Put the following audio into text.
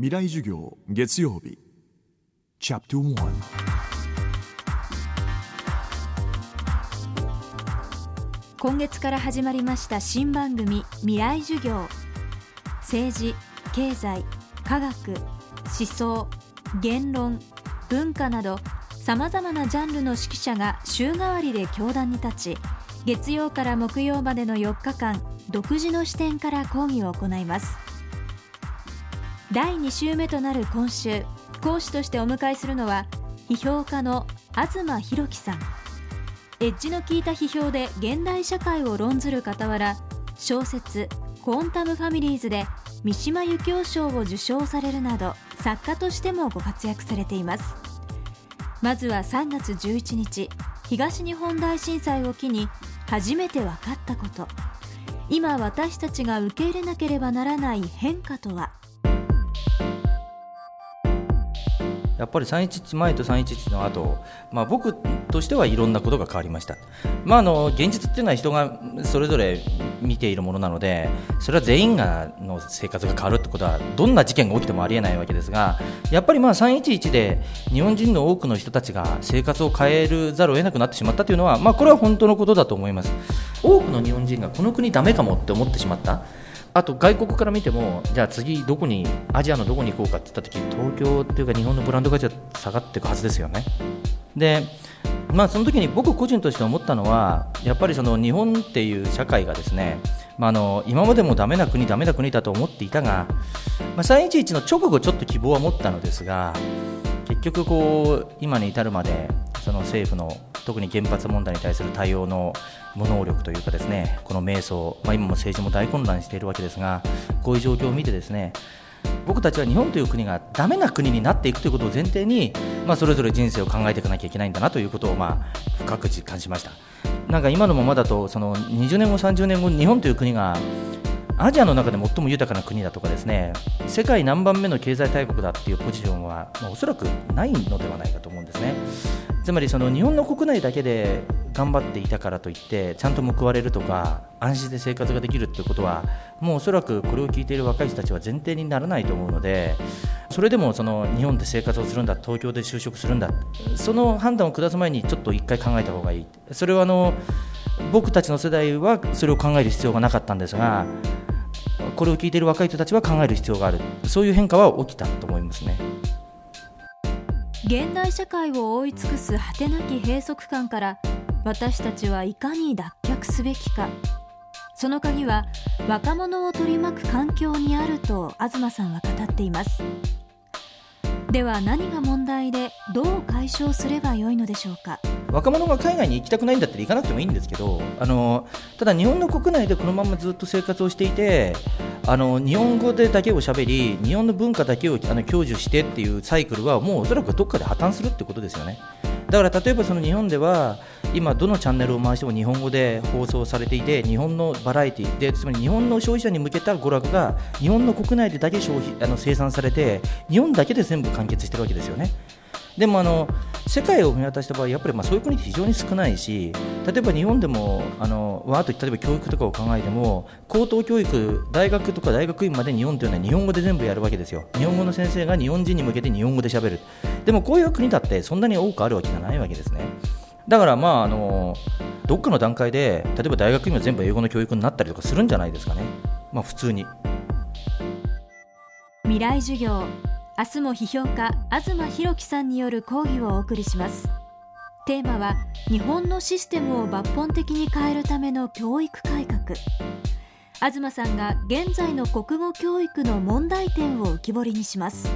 未来授業月曜日。チャプト1今月から始まりました新番組未来授業。政治経済科学思想言論文化などさまざまなジャンルの指揮者が週替わりで教壇に立ち月曜から木曜までの4日間独自の視点から講義を行います。第2週目となる今週講師としてお迎えするのは批評家の東博樹さん。エッジの効いた批評で現代社会を論ずる傍ら小説「コンタム・ファミリーズ」で三島由紀夫賞を受賞されるなど作家としてもご活躍されています。まずは3月11日東日本大震災を機に初めて分かったこと。今私たちが受け入れなければならない変化とは？やっぱり311前と311の後、まあ僕としてはいろんなことが変わりました、まあ、あの現実っていうのは人がそれぞれ見ているものなのでそれは全員がの生活が変わるってことはどんな事件が起きてもありえないわけですがやっぱりまあ311で日本人の多くの人たちが生活を変えるざるを得なくなってしまったというのは、まあ、これは本当のことだと思います。多くの日本人がこの国だめかもって思ってしまった。あと外国から見てもじゃあ次どこにアジアのどこに行こうかって言った時東京っていうか日本のブランド価値は下がっていくはずですよね。でまあその時に僕個人として思ったのはやっぱりその日本っていう社会がですねまあ、あの今までもダメな国、ダメな国だと思っていたが、まあ、311の直後、ちょっと希望は持ったのですが結局こう、今に至るまでその政府の特に原発問題に対する対応の無能力というかですねこの迷走、まあ、今も政治も大混乱しているわけですがこういう状況を見てですね僕たちは日本という国がダメな国になっていくということを前提に、まあ、それぞれ人生を考えていかなきゃいけないんだなということを、まあ、深く実感しましたなんか今のままだとその20年後、30年後日本という国がアジアの中で最も豊かな国だとかですね世界何番目の経済大国だっていうポジションは、ま、おそらくないのではないかと思うんですね。つまりその日本の国内だけで頑張っていたからといってちゃんと報われるとか安心で生活ができるってことはもうおそらくこれを聞いている若い人たちは前提にならないと思うのでそれでもその日本で生活をするんだ東京で就職するんだその判断を下す前にちょっと一回考えた方がいいそれはあの僕たちの世代はそれを考える必要がなかったんですがこれを聞いている若い人たちは考える必要があるそういう変化は起きたと思いますね。現代社会を覆い尽くす果てなき閉塞感から私たちはいかに脱却すべきか。その鍵は若者を取り巻く環境にあると東さんは語っています。では何が問題でどう解消すればよいのでしょうか。若者が海外に行きたくないんだったら行かなくてもいいんですけどあのただ日本の国内でこのままずっと生活をしていてあの日本語でだけをしゃべり日本の文化だけをあの享受してっていうサイクルはもうおそらくどっかで破綻するってことですよね。だから例えばその日本では今どのチャンネルを回しても日本語で放送されていて日本のバラエティでつまり日本の消費者に向けた娯楽が日本の国内でだけ消費あの生産されて日本だけで全部完結してるわけですよね。でもあの世界を見渡した場合やっぱりまあそういう国って非常に少ないし例えば日本でもあのわーと例えば教育とかを考えても高等教育大学とか大学院まで日本というのは日本語で全部やるわけですよ。日本語の先生が日本人に向けて日本語でしゃべる。でもこういう国だってそんなに多くあるわけじゃないわけですね。だからまああのどっかの段階で例えば大学院も全部英語の教育になったりとかするんじゃないですかね。まあ普通に。未来授業。明日も批評家東博樹さんによる講義をお送りします。テーマは日本のシステムを抜本的に変えるための教育改革。東さんが現在の国語教育の問題点を浮き彫りにします。